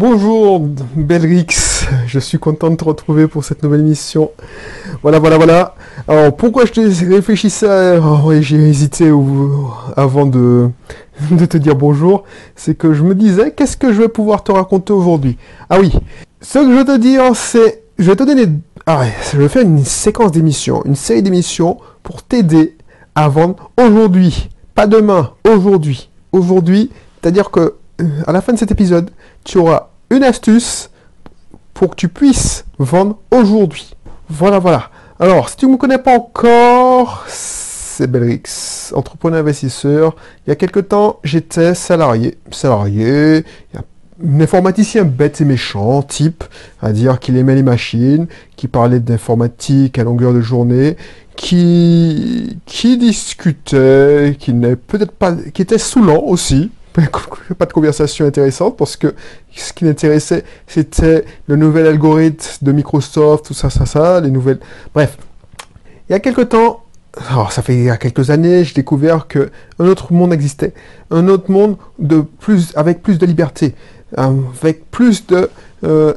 Bonjour Belrix, je suis content de te retrouver pour cette nouvelle mission. Voilà, voilà, voilà. Alors pourquoi je te réfléchissais, oh, j'ai hésité avant de, te dire bonjour, c'est que je me disais qu'est-ce que je vais pouvoir te raconter aujourd'hui? Ah oui, ce que je veux te dire c'est, je vais te donner, ah je vais faire une séquence d'émissions, une série d'émissions pour t'aider à vendre aujourd'hui, pas demain, aujourd'hui. Aujourd'hui, c'est-à-dire que euh, à la fin de cet épisode, tu auras une astuce pour que tu puisses vendre aujourd'hui. Voilà, voilà. Alors, si tu ne me connais pas encore, c'est Belrix, entrepreneur investisseur. Il y a quelque temps, j'étais salarié. Salarié, un informaticien bête et méchant, type, à dire qu'il aimait les machines, qui parlait d'informatique à longueur de journée, qui, qui discutait, qui n'est peut-être pas, qui était saoulant aussi, pas de conversation intéressante parce que ce qui m'intéressait, c'était le nouvel algorithme de Microsoft, tout ça, ça, ça, les nouvelles. Bref, il y a quelques temps, alors ça fait il y a quelques années, j'ai découvert que un autre monde existait, un autre monde de plus, avec plus de liberté, avec plus de euh,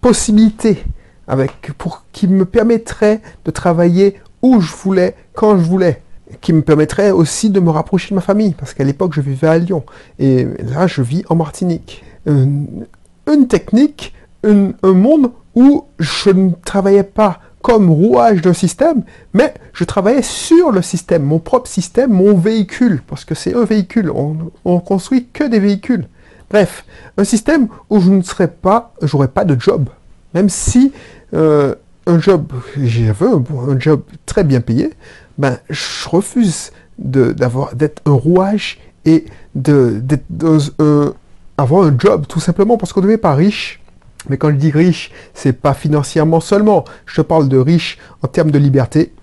possibilités, avec pour qui me permettrait de travailler où je voulais, quand je voulais qui me permettrait aussi de me rapprocher de ma famille, parce qu'à l'époque je vivais à Lyon, et là je vis en Martinique. Une, technique, un monde où je ne travaillais pas comme rouage d'un système, mais je travaillais sur le système, mon propre système, mon véhicule, parce que c'est un véhicule, on, on construit que des véhicules. Bref, un système où je ne serais pas, j'aurais pas de job, même si euh, un job, j'avais un, un job très bien payé, ben, je refuse d'avoir d'être un rouage et d'avoir un job, tout simplement parce qu'on ne devient pas riche. Mais quand je dis riche, c'est pas financièrement seulement. Je te parle de riche en termes de liberté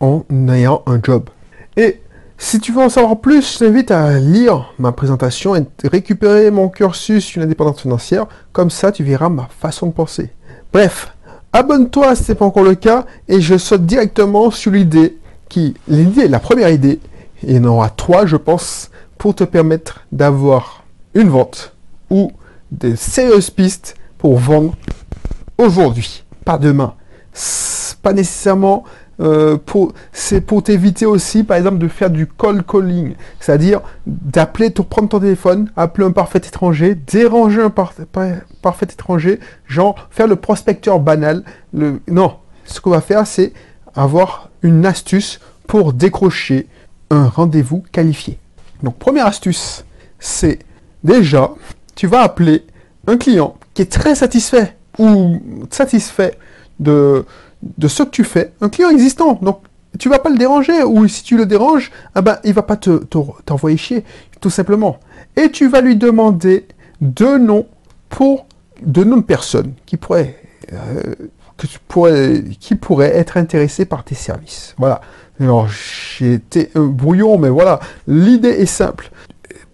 en ayant un job. Et si tu veux en savoir plus, je t'invite à lire ma présentation et récupérer mon cursus une indépendance financière. Comme ça, tu verras ma façon de penser. Bref, abonne-toi si ce n'est pas encore le cas et je saute directement sur l'idée qui, l'idée, la première idée, et il y en aura trois, je pense, pour te permettre d'avoir une vente ou des sérieuses pistes pour vendre aujourd'hui, pas demain. Pas nécessairement euh, pour, c'est pour t'éviter aussi, par exemple, de faire du call calling, c'est-à-dire d'appeler, de prendre ton téléphone, appeler un parfait étranger, déranger un parfait étranger, genre faire le prospecteur banal. Non, ce qu'on va faire, c'est avoir astuce pour décrocher un rendez-vous qualifié. Donc première astuce, c'est déjà, tu vas appeler un client qui est très satisfait ou satisfait de, de ce que tu fais, un client existant. Donc tu vas pas le déranger ou si tu le déranges, ah ben, il va pas te, t'envoyer chier, tout simplement. Et tu vas lui demander deux noms pour deux noms de personnes qui pourraient euh, que tu pourrais, qui pourrait être intéressé par tes services. Voilà. Alors, j'ai été un brouillon, mais voilà. L'idée est simple.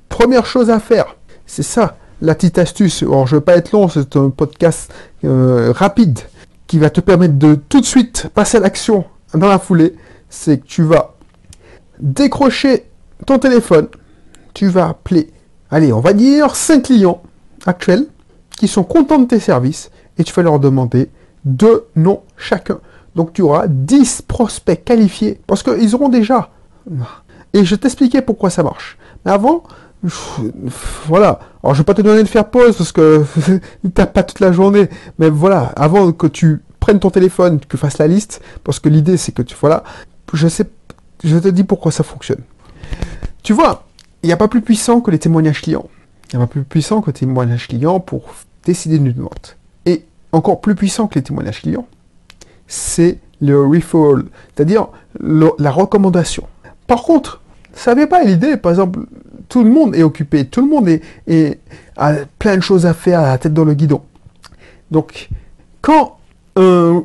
Première chose à faire, c'est ça, la petite astuce. Alors, je ne vais pas être long, c'est un podcast euh, rapide qui va te permettre de tout de suite passer à l'action dans la foulée. C'est que tu vas décrocher ton téléphone, tu vas appeler, allez, on va dire 5 clients actuels qui sont contents de tes services et tu vas leur demander deux noms chacun. Donc tu auras 10 prospects qualifiés parce qu'ils auront déjà. Et je t'expliquais pourquoi ça marche. Mais avant, voilà. Alors je vais pas te donner de faire pause parce que t'as pas toute la journée. Mais voilà, avant que tu prennes ton téléphone, que tu fasses la liste, parce que l'idée c'est que tu voilà, je sais, je te dis pourquoi ça fonctionne. Tu vois, il n'y a pas plus puissant que les témoignages clients. Il n'y a pas plus puissant que les témoignages clients pour décider d'une vente encore plus puissant que les témoignages clients, c'est le referral, c'est-à-dire la recommandation. Par contre, ça n'avait pas l'idée, par exemple, tout le monde est occupé, tout le monde est, a plein de choses à faire à la tête dans le guidon. Donc, quand un,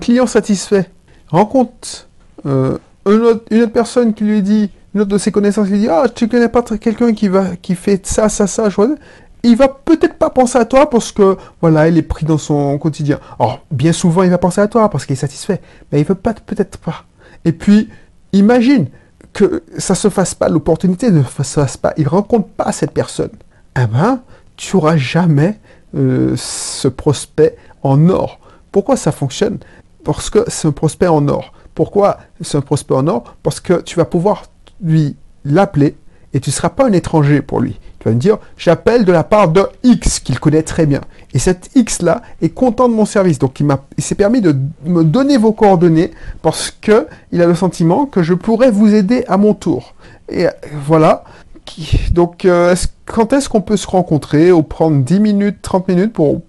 client satisfait rencontre euh, une, autre, personne qui lui dit, une autre de ses connaissances qui lui dit Ah, tu connais pas quelqu'un qui, va, qui fait ça, ça, ça, je il va peut-être pas penser à toi parce que voilà, il est pris dans son quotidien. Alors, bien souvent, il va penser à toi parce qu'il est satisfait, mais il veut pas peut-être pas. Et puis, imagine que ça se fasse pas, l'opportunité ne se fasse pas, il rencontre pas cette personne. Eh ben, tu n'auras jamais euh, ce prospect en or. Pourquoi ça fonctionne? Parce que c'est un prospect en or. Pourquoi c'est un prospect en or? Parce que tu vas pouvoir lui l'appeler et tu ne seras pas un étranger pour lui. Tu vas me dire, j'appelle de la part de X qu'il connaît très bien. Et cet X-là est content de mon service. Donc il, il s'est permis de me donner vos coordonnées parce qu'il a le sentiment que je pourrais vous aider à mon tour. Et voilà. Donc euh, quand est-ce qu'on peut se rencontrer ou prendre 10 minutes, 30 minutes pour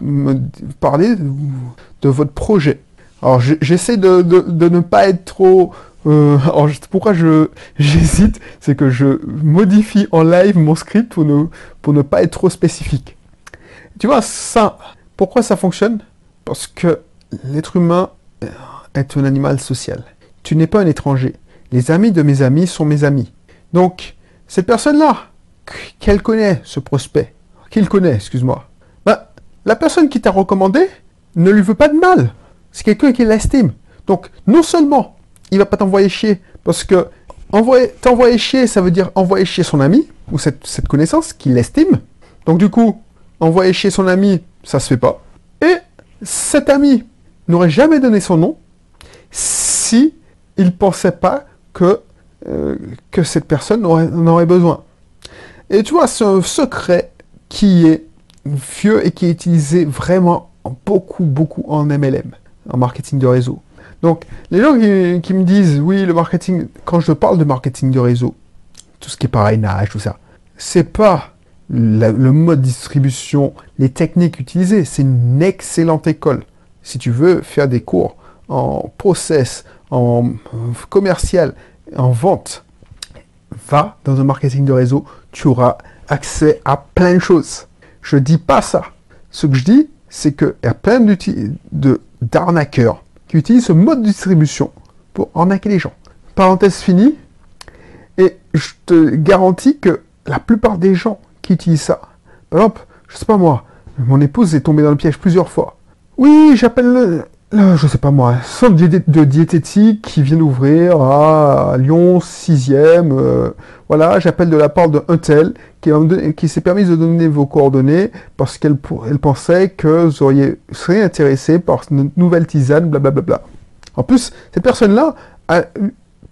me parler de votre projet? Alors j'essaie de, de, ne pas être trop euh, alors, pourquoi je j'hésite, c'est que je modifie en live mon script pour ne, pas être trop spécifique. Tu vois, ça, pourquoi ça fonctionne? Parce que l'être humain est un animal social. Tu n'es pas un étranger. Les amis de mes amis sont mes amis. Donc, cette personne-là, qu'elle connaît, ce prospect, qu'il connaît, excuse-moi, bah, la personne qui t'a recommandé ne lui veut pas de mal. C'est quelqu'un qui l'estime. Donc, non seulement il va pas t'envoyer chier. Parce que envoyer, t'envoyer chier, ça veut dire envoyer chier son ami, ou cette, connaissance qu'il estime. Donc du coup, envoyer chier son ami, ça se fait pas. Et cet ami n'aurait jamais donné son nom si il pensait pas que, euh, que cette personne en aurait besoin. Et tu vois, c'est un secret qui est vieux et qui est utilisé vraiment beaucoup, beaucoup en MLM, en marketing de réseau. Donc, les gens qui, me disent, oui, le marketing, quand je parle de marketing de réseau, tout ce qui est parrainage, tout ça, c'est pas le mode distribution, les techniques utilisées, c'est une excellente école. Si tu veux faire des cours en process, en commercial, en vente, va dans un marketing de réseau, tu auras accès à plein de choses. Je dis pas ça. Ce que je dis, c'est qu'il y a plein d'arnaqueurs qui utilisent ce mode de distribution pour arnaquer les gens. Parenthèse finie. Et je te garantis que la plupart des gens qui utilisent ça, par exemple, je sais pas moi, mon épouse est tombée dans le piège plusieurs fois. Oui, j'appelle le, je sais pas moi, centre de diététique qui vient d'ouvrir à Lyon 6e. Euh, voilà, j'appelle de la part d'un tel qui, s'est permis de donner vos coordonnées parce qu'elle elle pensait que vous auriez, seriez intéressé par une nouvelle tisane, blablabla. En plus, cette personne-là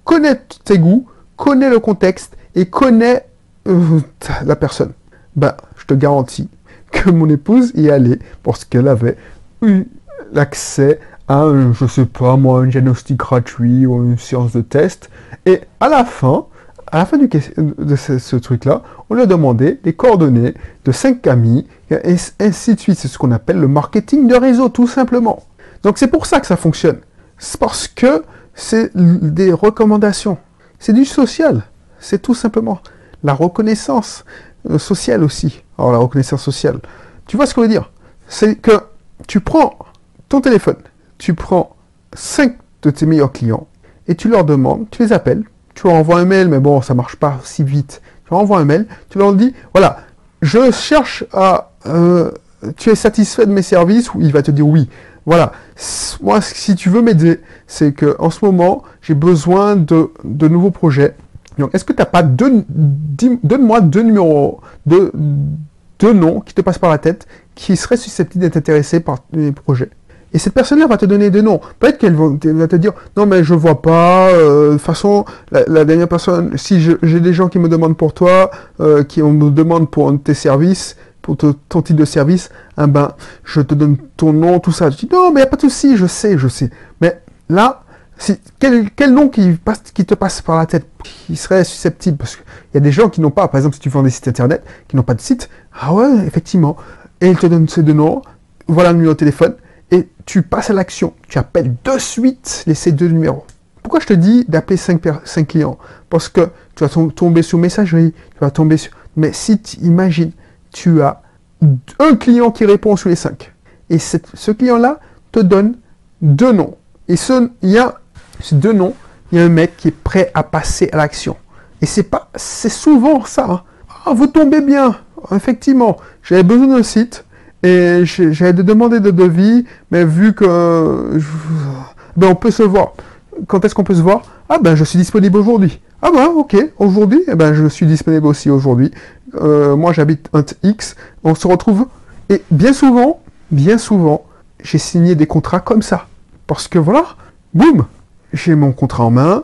connaît tes goûts, connaît le contexte et connaît euh, la personne. Ben, je te garantis que mon épouse y allait parce qu'elle avait eu l'accès à, un, je sais pas moi, un diagnostic gratuit ou une séance de test. Et à la fin, à la fin de ce, truc-là, on lui a demandé les coordonnées de cinq amis, et ainsi de suite. C'est ce qu'on appelle le marketing de réseau, tout simplement. Donc c'est pour ça que ça fonctionne. C'est parce que c'est des recommandations. C'est du social. C'est tout simplement la reconnaissance euh, sociale aussi. Alors la reconnaissance sociale. Tu vois ce que je veux dire? C'est que tu prends ton téléphone, tu prends cinq de tes meilleurs clients et tu leur demandes, tu les appelles, tu leur envoies un mail, mais bon, ça marche pas si vite. Tu leur envoies un mail, tu leur dis, voilà, je cherche à... Euh, tu es satisfait de mes services ou il va te dire oui. Voilà. Moi, si tu veux m'aider, c'est que en ce moment, j'ai besoin de, de, nouveaux projets. Donc, est-ce que tu n'as pas deux, donne-moi deux numéros, deux, deux noms qui te passent par la tête, qui seraient susceptibles d'être intéressés par mes projets? Et cette personne-là va te donner des noms. Peut-être qu'elle va te dire, non mais je vois pas, euh, de toute façon, la, dernière personne, si j'ai des gens qui me demandent pour toi, euh, qui me demandent pour un de tes services, pour ton type de service, eh ben, je te donne ton nom, tout ça. Je dis, non mais il n'y a pas de souci, je sais, je sais. Mais là, quel, nom qui, qui te passe par la tête, qui serait susceptible? Parce qu'il y a des gens qui n'ont pas, par exemple, si tu vends des sites internet, qui n'ont pas de site, ah ouais, effectivement. Et ils te donnent ces deux noms, voilà le numéro de téléphone, et tu passes à l'action. Tu appelles de suite les ces deux numéros. Pourquoi je te dis d'appeler 5, clients? Parce que tu vas tomber sur messagerie, tu vas tomber sur... Mais si tu imagines, tu as un client qui répond sur les 5. Et ce client-là te donne deux noms. Et ce, il y a ces deux noms, il y a un mec qui est prêt à passer à l'action. Et c'est pas, c'est souvent ça. Hein. Ah, vous tombez bien. Effectivement, j'avais besoin d'un site. Et j'ai demandé de devis, mais vu que ben on peut se voir. Quand est-ce qu'on peut se voir? Ah ben je suis disponible aujourd'hui. Ah ben ok, aujourd'hui, eh ben je suis disponible aussi aujourd'hui. euh, moi j'habite un X, on se retrouve, et bien souvent, bien souvent, j'ai signé des contrats comme ça. Parce que voilà, boum, j'ai mon contrat en main,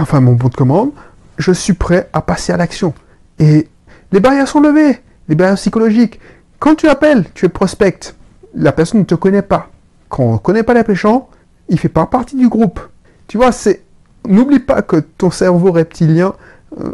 enfin mon bon de commande, je suis prêt à passer à l'action. Et les barrières sont levées, les barrières psychologiques. Quand tu appelles, tu es prospect, la personne ne te connaît pas. Quand on ne connaît pas l'appréciant, il fait pas partie du groupe. Tu vois, c'est n'oublie pas que ton cerveau reptilien euh,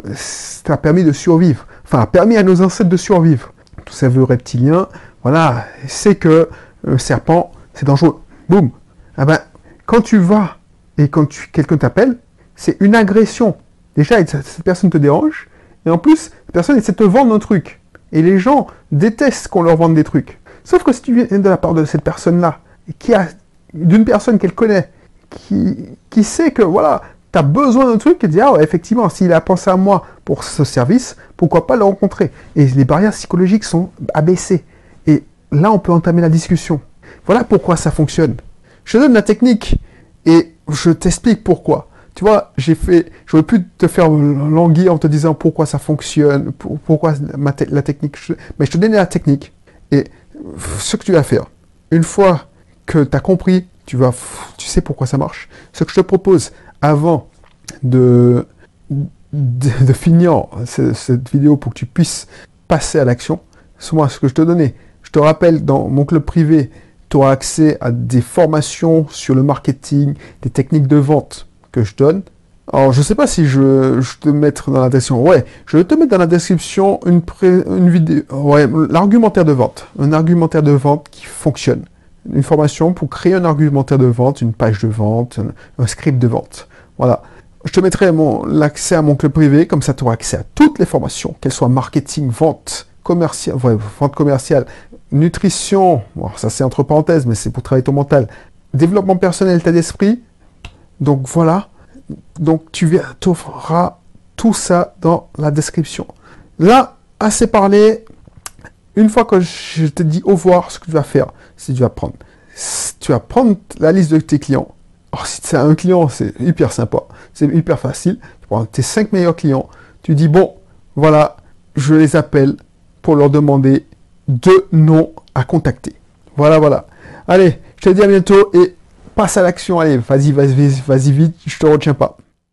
t'a permis de survivre. Enfin, a permis à nos ancêtres de survivre. Ton cerveau reptilien, voilà, c'est que le serpent, c'est dangereux. Boum. Ah ben, quand tu vas et quand quelqu'un t'appelle, c'est une agression. Déjà, cette personne te dérange, et en plus, cette personne essaie de te vendre un truc. Et les gens détestent qu'on leur vende des trucs. Sauf que si tu viens de la part de cette personne-là, qui a d'une personne qu'elle connaît, qui, qui sait que voilà, tu as besoin d'un truc, et dit ah effectivement, s'il a pensé à moi pour ce service, pourquoi pas le rencontrer? Et les barrières psychologiques sont abaissées. Et là, on peut entamer la discussion. Voilà pourquoi ça fonctionne. Je te donne la technique et je t'explique pourquoi. Tu vois, j'ai fait, j'aurais pu te faire languir en te disant pourquoi ça fonctionne, pourquoi la technique, mais je te donne la technique. Et ce que tu vas faire, une fois que tu as compris, tu, vas, tu sais pourquoi ça marche, ce que je te propose avant de, finir cette vidéo pour que tu puisses passer à l'action, c'est moi ce que je te donnais. Je te rappelle, dans mon club privé, tu auras accès à des formations sur le marketing, des techniques de vente je donne. Alors, je sais pas si je, te mettre dans la description. Ouais, je vais te mettre dans la description une, une vidéo. Ouais, l'argumentaire de vente. Un argumentaire de vente qui fonctionne. Une formation pour créer un argumentaire de vente, une page de vente, un, script de vente. Voilà. Je te mettrai l'accès à mon club privé, comme ça tu auras accès à toutes les formations, qu'elles soient marketing, vente, commercial, vente commerciale, nutrition, ça c'est entre parenthèses, mais c'est pour travailler ton mental, développement personnel, état d'esprit. Donc voilà, donc tu auras tout ça dans la description. Là, assez parlé. Une fois que je te dis au revoir, ce que tu vas faire, c'est tu vas prendre, tu vas prendre la liste de tes clients. Alors, si c'est un client, c'est hyper sympa, c'est hyper facile. Tu prends tes 5 meilleurs clients, tu dis bon, voilà, je les appelle pour leur demander deux noms à contacter. Voilà, voilà. Allez, je te dis à bientôt et passe à l'action. Allez, vas-y, vas-y, vas-y vite, je te retiens pas.